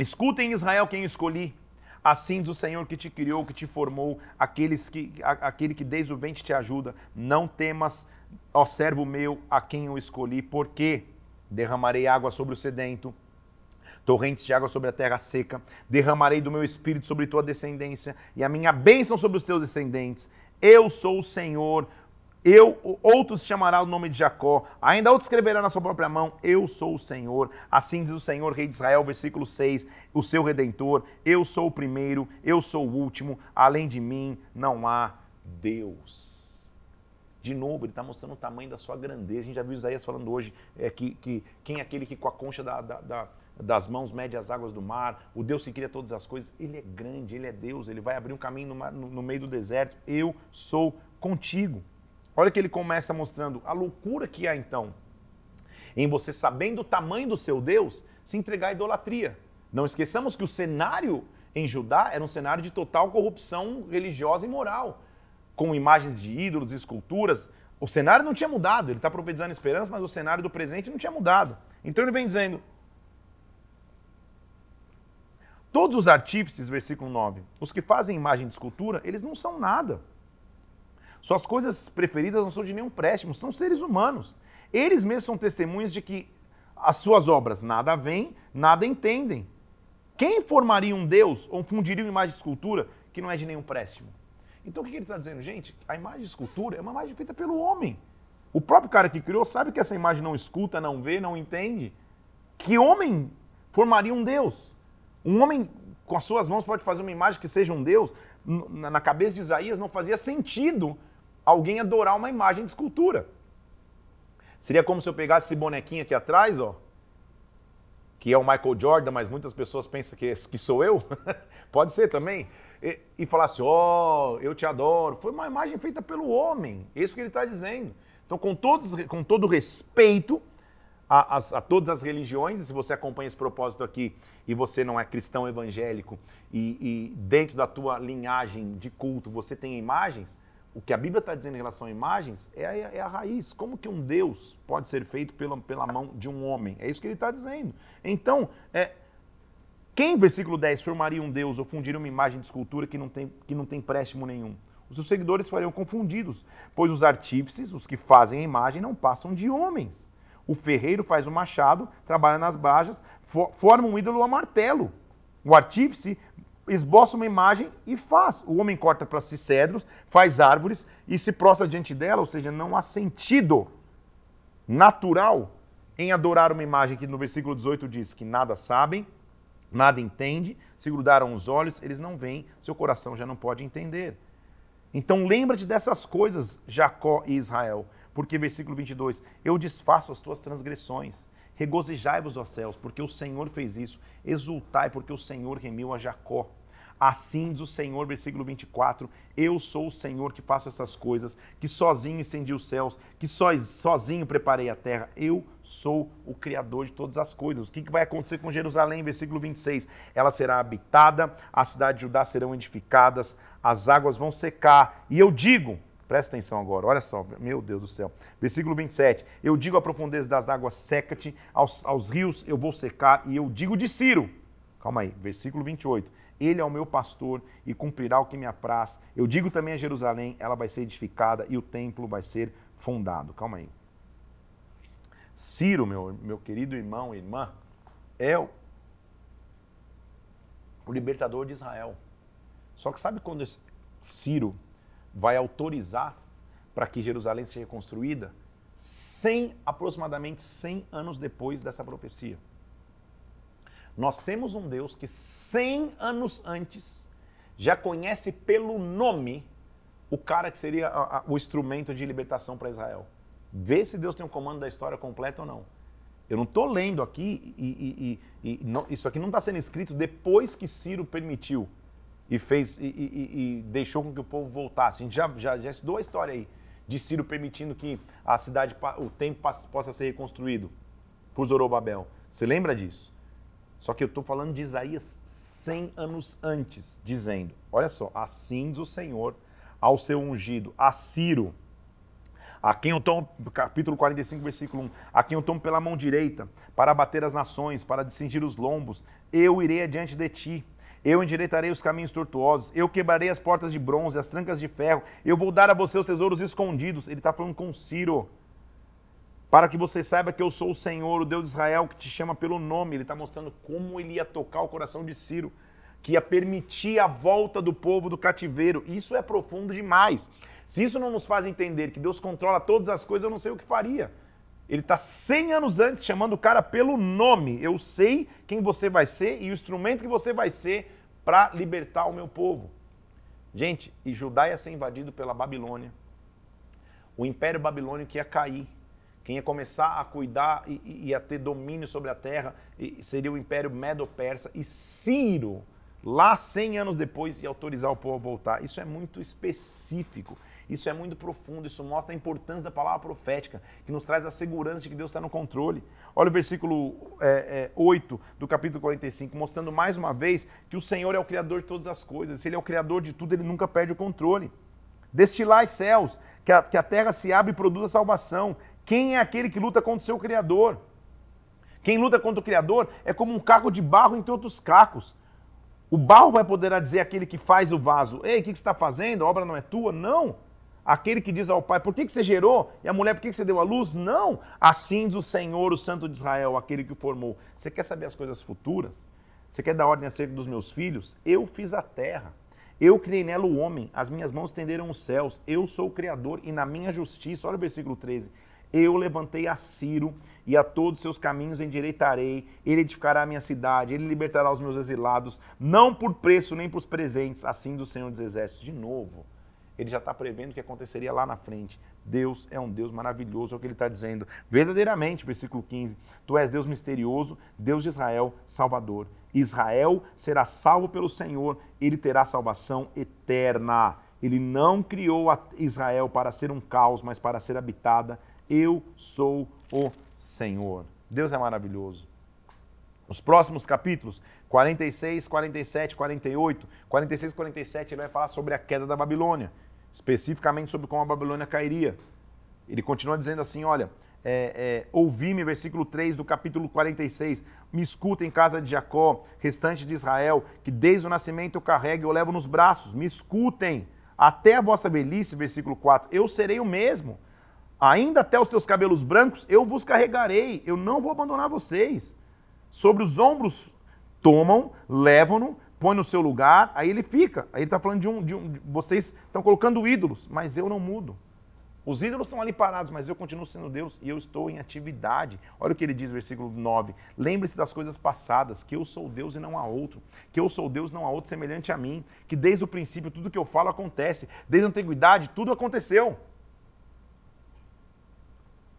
Escutem Israel quem escolhi. Assim diz o Senhor que te criou, que te formou, aqueles que, aquele que desde o ventre te ajuda. Não temas, ó servo meu, a quem eu escolhi, porque derramarei água sobre o sedento, torrentes de água sobre a terra seca, derramarei do meu espírito sobre tua descendência e a minha bênção sobre os teus descendentes. Eu sou o Senhor, eu, outros chamará o nome de Jacó, ainda outros escreverá na sua própria mão, eu sou o Senhor. Assim diz o Senhor, Rei de Israel, versículo 6, o seu redentor, eu sou o primeiro, eu sou o último, além de mim não há Deus. De novo, ele está mostrando o tamanho da sua grandeza. A gente já viu Isaías falando hoje é, que, que quem é aquele que com a concha da, da, da, das mãos mede as águas do mar, o Deus que cria todas as coisas. Ele é grande, ele é Deus, ele vai abrir um caminho no, no, no meio do deserto. Eu sou contigo. Olha que ele começa mostrando a loucura que há então em você, sabendo o tamanho do seu Deus, se entregar à idolatria. Não esqueçamos que o cenário em Judá era um cenário de total corrupção religiosa e moral, com imagens de ídolos, esculturas. O cenário não tinha mudado, ele está profetizando esperança, mas o cenário do presente não tinha mudado. Então ele vem dizendo: Todos os artífices, versículo 9, os que fazem imagem de escultura, eles não são nada. Suas coisas preferidas não são de nenhum préstimo, são seres humanos. Eles mesmos são testemunhas de que as suas obras nada veem, nada entendem. Quem formaria um Deus ou fundiria uma imagem de escultura que não é de nenhum préstimo? Então o que ele está dizendo? Gente, a imagem de escultura é uma imagem feita pelo homem. O próprio cara que criou sabe que essa imagem não escuta, não vê, não entende. Que homem formaria um Deus? Um homem com as suas mãos pode fazer uma imagem que seja um Deus? Na cabeça de Isaías não fazia sentido alguém adorar uma imagem de escultura. Seria como se eu pegasse esse bonequinho aqui atrás, ó, que é o Michael Jordan, mas muitas pessoas pensam que, que sou eu. (laughs) pode ser também. E, e falasse, ó, oh, eu te adoro. Foi uma imagem feita pelo homem. É isso que ele está dizendo. Então, com, todos, com todo respeito a, a, a, todas as religiões, e se você acompanha esse propósito aqui e você não é cristão evangélico e, e dentro da tua linhagem de culto você tem imagens, o que a Bíblia está dizendo em relação a imagens é a, é a, raiz. Como que um Deus pode ser feito pela, pela mão de um homem? É isso que ele está dizendo. Então, é, quem, versículo 10, formaria um Deus ou fundiria uma imagem de escultura que não tem, que não tem préstimo nenhum? Os seus seguidores fariam confundidos, pois os artífices, os que fazem a imagem, não passam de homens. O ferreiro faz o machado, trabalha nas bajas, for, forma um ídolo a martelo. O artífice esboça uma imagem e faz. O homem corta para si cedros, faz árvores e se prostra diante dela, ou seja, não há sentido natural em adorar uma imagem que no versículo 18 diz que nada sabem, nada entende, se grudaram os olhos, eles não veem, seu coração já não pode entender. Então lembra-te dessas coisas, Jacó e Israel, porque versículo 22, eu desfaço as tuas transgressões. Regozijai-vos, ó céus, porque o Senhor fez isso. Exultai, porque o Senhor remiu a Jacó. Assim diz o Senhor, versículo 24: Eu sou o Senhor que faço essas coisas, que sozinho estendi os céus, que sozinho preparei a terra. Eu sou o Criador de todas as coisas. O que vai acontecer com Jerusalém? Versículo 26: Ela será habitada, a cidade de Judá serão edificadas, as águas vão secar. E eu digo: Presta atenção agora, olha só, meu Deus do céu. Versículo 27. Eu digo à profundeza das águas, seca-te, aos, aos rios eu vou secar, e eu digo de Ciro. Calma aí, versículo 28. Ele é o meu pastor e cumprirá o que me apraz. Eu digo também a Jerusalém, ela vai ser edificada e o templo vai ser fundado. Calma aí. Ciro, meu, meu querido irmão e irmã, é o, o libertador de Israel. Só que sabe quando Ciro vai autorizar para que Jerusalém seja construída? 100, aproximadamente 100 anos depois dessa profecia. Nós temos um Deus que 100 anos antes já conhece pelo nome o cara que seria a, a, o instrumento de libertação para Israel. Vê se Deus tem o um comando da história completa ou não. Eu não estou lendo aqui e, e, e não, isso aqui não está sendo escrito depois que Ciro permitiu e fez e, deixou com que o povo voltasse. A gente já, já, já estudou a história aí de Ciro permitindo que a cidade, o templo possa ser reconstruído por Zorobabel. Você lembra disso? Só que eu estou falando de Isaías 100 anos antes, dizendo: Olha só, assim diz o Senhor ao seu ungido, a Ciro, a quem eu tomo, capítulo 45, versículo 1, a quem eu tomo pela mão direita, para abater as nações, para descingir os lombos, eu irei adiante de ti. Eu endireitarei os caminhos tortuosos, eu quebrarei as portas de bronze, as trancas de ferro, eu vou dar a você os tesouros escondidos. Ele está falando com Ciro para que você saiba que eu sou o Senhor, o Deus de Israel, que te chama pelo nome. Ele está mostrando como ele ia tocar o coração de Ciro, que ia permitir a volta do povo do cativeiro. Isso é profundo demais. Se isso não nos faz entender que Deus controla todas as coisas, eu não sei o que faria. Ele está 100 anos antes chamando o cara pelo nome. Eu sei quem você vai ser e o instrumento que você vai ser para libertar o meu povo. Gente, e Judá ia ser invadido pela Babilônia. O império babilônico ia cair quem ia começar a cuidar e, ia ter domínio sobre a terra seria o Império Medo-Persa. E Ciro, lá 100 anos depois, ia autorizar o povo a voltar. Isso é muito específico. Isso é muito profundo, isso mostra a importância da palavra profética, que nos traz a segurança de que Deus está no controle. Olha o versículo é, é, 8 do capítulo 45, mostrando mais uma vez que o Senhor é o Criador de todas as coisas. Se Ele é o Criador de tudo, Ele nunca perde o controle. Destilar os céus, que a, que a terra se abre e produza salvação, quem é aquele que luta contra o seu Criador? Quem luta contra o Criador é como um caco de barro entre outros cacos. O barro vai poder dizer àquele que faz o vaso: Ei, o que, você está fazendo? A obra não é tua? Não. Aquele que diz ao pai: Por que, que você gerou? E a mulher: Por que, que você deu a luz? Não. Assim diz o Senhor, o Santo de Israel, aquele que o formou. Você quer saber as coisas futuras? Você quer dar ordem acerca dos meus filhos? Eu fiz a terra. Eu criei nela o homem, as minhas mãos tenderam os céus. Eu sou o Criador e na minha justiça, olha o versículo 13, eu levantei a Ciro e a todos seus caminhos endireitarei. Ele edificará a minha cidade, ele libertará os meus exilados, não por preço nem por presentes, assim do Senhor dos Exércitos. De novo, ele já está prevendo o que aconteceria lá na frente. Deus é um Deus maravilhoso, é o que ele está dizendo. Verdadeiramente, versículo 15: Tu és Deus misterioso, Deus de Israel, Salvador. Israel será salvo pelo Senhor, ele terá salvação eterna. Ele não criou Israel para ser um caos, mas para ser habitada. Eu sou o Senhor. Deus é maravilhoso. Os próximos capítulos, 46, 47, 48, 46 e 47, ele vai falar sobre a queda da Babilônia, especificamente sobre como a Babilônia cairia. Ele continua dizendo assim: olha, é, é, ouvi-me, versículo 3 do capítulo 46, me escutem, casa de Jacó, restante de Israel, que desde o nascimento eu carrego e eu levo nos braços, me escutem, até a vossa velhice, versículo 4, eu serei o mesmo, ainda até os teus cabelos brancos eu vos carregarei, eu não vou abandonar vocês. Sobre os ombros tomam, levam-no, põe no seu lugar, aí ele fica. Aí ele está falando de um, de um. Vocês estão colocando ídolos, mas eu não mudo. Os ídolos estão ali parados, mas eu continuo sendo Deus e eu estou em atividade. Olha o que ele diz, versículo 9. Lembre-se das coisas passadas, que eu sou Deus e não há outro. Que eu sou Deus, não há outro semelhante a mim. Que desde o princípio tudo que eu falo acontece. Desde a antiguidade tudo aconteceu.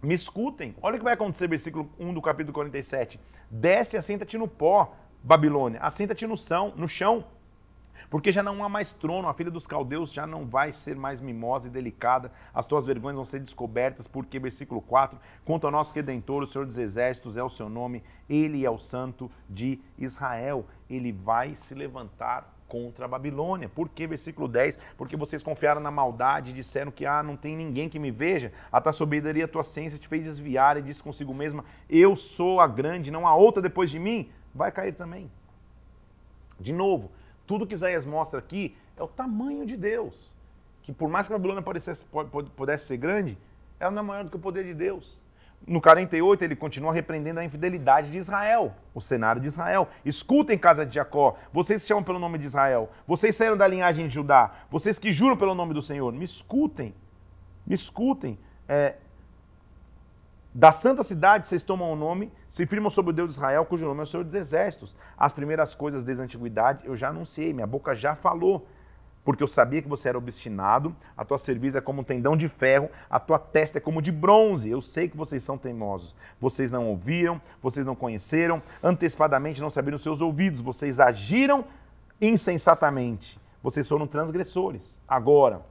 Me escutem. Olha o que vai acontecer, versículo 1 do capítulo 47. Desce e assenta-te no pó, Babilônia. Assenta-te no chão, no chão porque já não há mais trono, a filha dos caldeus já não vai ser mais mimosa e delicada, as tuas vergonhas vão ser descobertas, porque, versículo 4, quanto ao nosso Redentor, o Senhor dos Exércitos é o seu nome, ele é o Santo de Israel, ele vai se levantar contra a Babilônia. Por que, versículo 10? Porque vocês confiaram na maldade e disseram que ah, não tem ninguém que me veja. A tua sabedoria, a tua ciência te fez desviar e disse consigo mesma: Eu sou a grande, não há outra depois de mim. Vai cair também. De novo, tudo que Isaías mostra aqui é o tamanho de Deus. Que por mais que a Babilônia pudesse ser grande, ela não é maior do que o poder de Deus. No 48, ele continua repreendendo a infidelidade de Israel, o cenário de Israel. Escutem, casa de Jacó, vocês se chamam pelo nome de Israel, vocês saíram da linhagem de Judá, vocês que juram pelo nome do Senhor, me escutem, me escutem. É, da santa cidade vocês tomam o nome, se firmam sobre o Deus de Israel, cujo nome é o Senhor dos Exércitos. As primeiras coisas desde a antiguidade eu já anunciei, minha boca já falou. Porque eu sabia que você era obstinado, a tua cerviz é como um tendão de ferro, a tua testa é como de bronze. Eu sei que vocês são teimosos. Vocês não ouviram, vocês não conheceram, antecipadamente não sabiam os seus ouvidos, vocês agiram insensatamente. Vocês foram transgressores. Agora,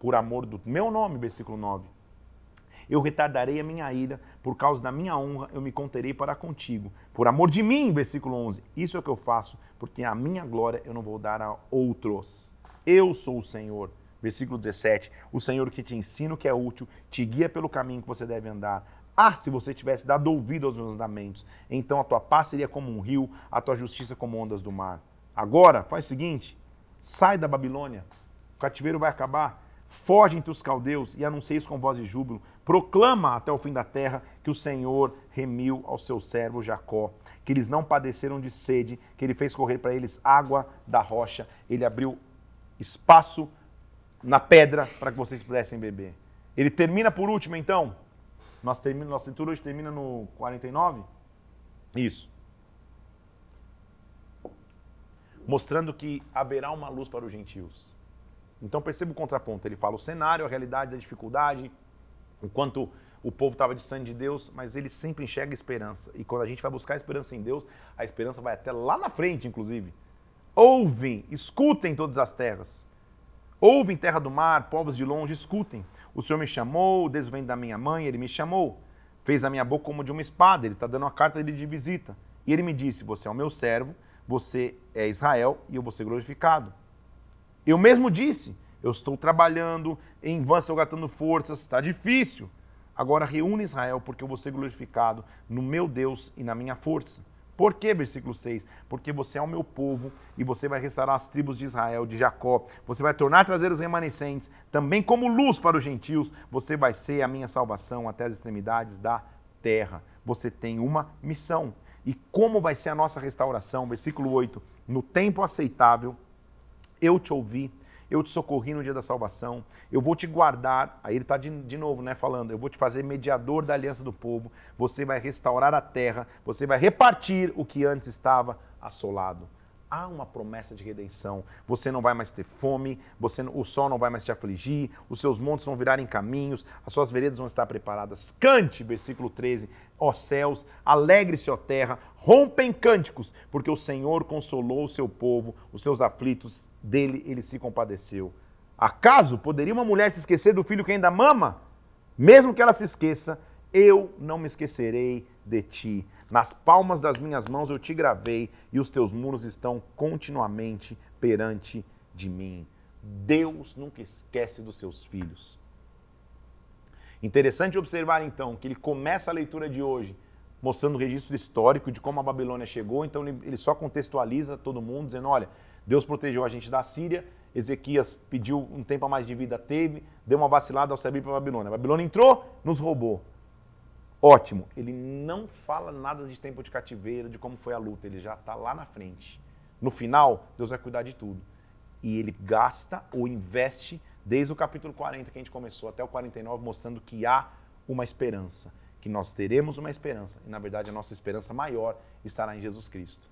por amor do meu nome, versículo 9, eu retardarei a minha ira, por causa da minha honra eu me conterei para contigo. Por amor de mim, versículo 11. Isso é o que eu faço, porque a minha glória eu não vou dar a outros. Eu sou o Senhor. Versículo 17. O Senhor que te ensina o que é útil, te guia pelo caminho que você deve andar. Ah, se você tivesse dado ouvido aos meus mandamentos, então a tua paz seria como um rio, a tua justiça como ondas do mar. Agora, faz o seguinte: sai da Babilônia, o cativeiro vai acabar, foge entre os caldeus e anuncia isso com voz de júbilo. Proclama até o fim da terra que o Senhor remiu ao seu servo Jacó, que eles não padeceram de sede, que ele fez correr para eles água da rocha, ele abriu espaço na pedra para que vocês pudessem beber. Ele termina por último, então. Nós termina, nossa leitura hoje termina no 49? Isso. Mostrando que haverá uma luz para os gentios. Então perceba o contraponto. Ele fala o cenário, a realidade da dificuldade, Enquanto o povo estava distante de Deus, mas ele sempre enxerga esperança. E quando a gente vai buscar esperança em Deus, a esperança vai até lá na frente, inclusive. Ouvem, escutem todas as terras. Ouvem terra do mar, povos de longe, escutem. O Senhor me chamou, desde o ventre da minha mãe, ele me chamou. Fez a minha boca como de uma espada, ele está dando uma carta dele de visita. E ele me disse: Você é o meu servo, você é Israel e eu vou ser glorificado. Eu mesmo disse: eu estou trabalhando, em vão estou gastando forças, está difícil. Agora reúne Israel, porque eu vou ser glorificado no meu Deus e na minha força. Por quê? Versículo 6. Porque você é o meu povo e você vai restaurar as tribos de Israel, de Jacó. Você vai tornar a trazer os remanescentes, também como luz para os gentios. Você vai ser a minha salvação até as extremidades da terra. Você tem uma missão. E como vai ser a nossa restauração? Versículo 8. No tempo aceitável Eu te ouvi, eu te socorri no dia da salvação, eu vou te guardar. Aí ele está de, de novo né, falando: eu vou te fazer mediador da aliança do povo, você vai restaurar a terra, você vai repartir o que antes estava assolado há uma promessa de redenção. Você não vai mais ter fome, você, o sol não vai mais te afligir, os seus montes vão virar em caminhos, as suas veredas vão estar preparadas. Cante, versículo 13, ó céus, alegre-se, ó terra, rompem cânticos, porque o Senhor consolou o seu povo, os seus aflitos, dele ele se compadeceu. Acaso poderia uma mulher se esquecer do filho que ainda mama? Mesmo que ela se esqueça, eu não me esquecerei de ti. Nas palmas das minhas mãos eu te gravei e os teus muros estão continuamente perante de mim. Deus nunca esquece dos seus filhos. Interessante observar então que ele começa a leitura de hoje mostrando o registro histórico de como a Babilônia chegou, então ele só contextualiza todo mundo, dizendo: olha, Deus protegeu a gente da Síria, Ezequias pediu um tempo a mais de vida, teve, deu uma vacilada ao se abrir para a Babilônia. A Babilônia entrou, nos roubou. Ótimo. Ele não fala nada de tempo de cativeiro, de como foi a luta, ele já está lá na frente. No final, Deus vai cuidar de tudo. E ele gasta ou investe desde o capítulo 40 que a gente começou até o 49, mostrando que há uma esperança, que nós teremos uma esperança. E na verdade a nossa esperança maior estará em Jesus Cristo.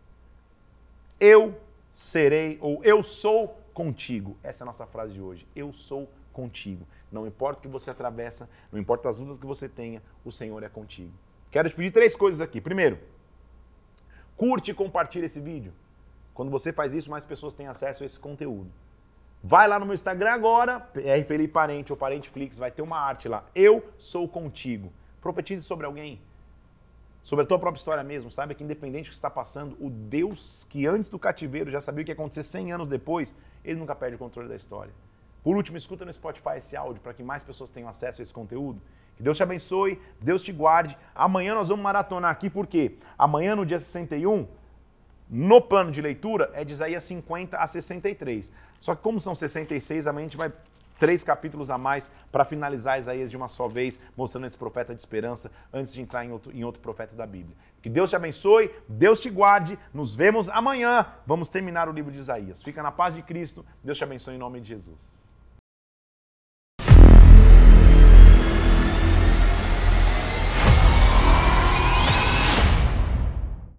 Eu serei, ou eu sou contigo. Essa é a nossa frase de hoje. Eu sou contigo. Não importa o que você atravessa, não importa as lutas que você tenha, o Senhor é contigo. Quero te pedir três coisas aqui. Primeiro, curte e compartilhe esse vídeo. Quando você faz isso, mais pessoas têm acesso a esse conteúdo. Vai lá no meu Instagram agora, R Felipe Parente ou Parente Flix, vai ter uma arte lá. Eu sou contigo. Profetize sobre alguém, sobre a tua própria história mesmo. Saiba que independente do que está passando, o Deus que antes do cativeiro já sabia o que ia acontecer 100 anos depois, ele nunca perde o controle da história. Por último, escuta no Spotify esse áudio para que mais pessoas tenham acesso a esse conteúdo. Que Deus te abençoe, Deus te guarde. Amanhã nós vamos maratonar aqui, porque amanhã, no dia 61, no plano de leitura, é de Isaías 50 a 63. Só que como são 66, amanhã a gente vai três capítulos a mais para finalizar Isaías de uma só vez, mostrando esse profeta de esperança antes de entrar em outro, em outro profeta da Bíblia. Que Deus te abençoe, Deus te guarde. Nos vemos amanhã. Vamos terminar o livro de Isaías. Fica na paz de Cristo. Deus te abençoe em nome de Jesus.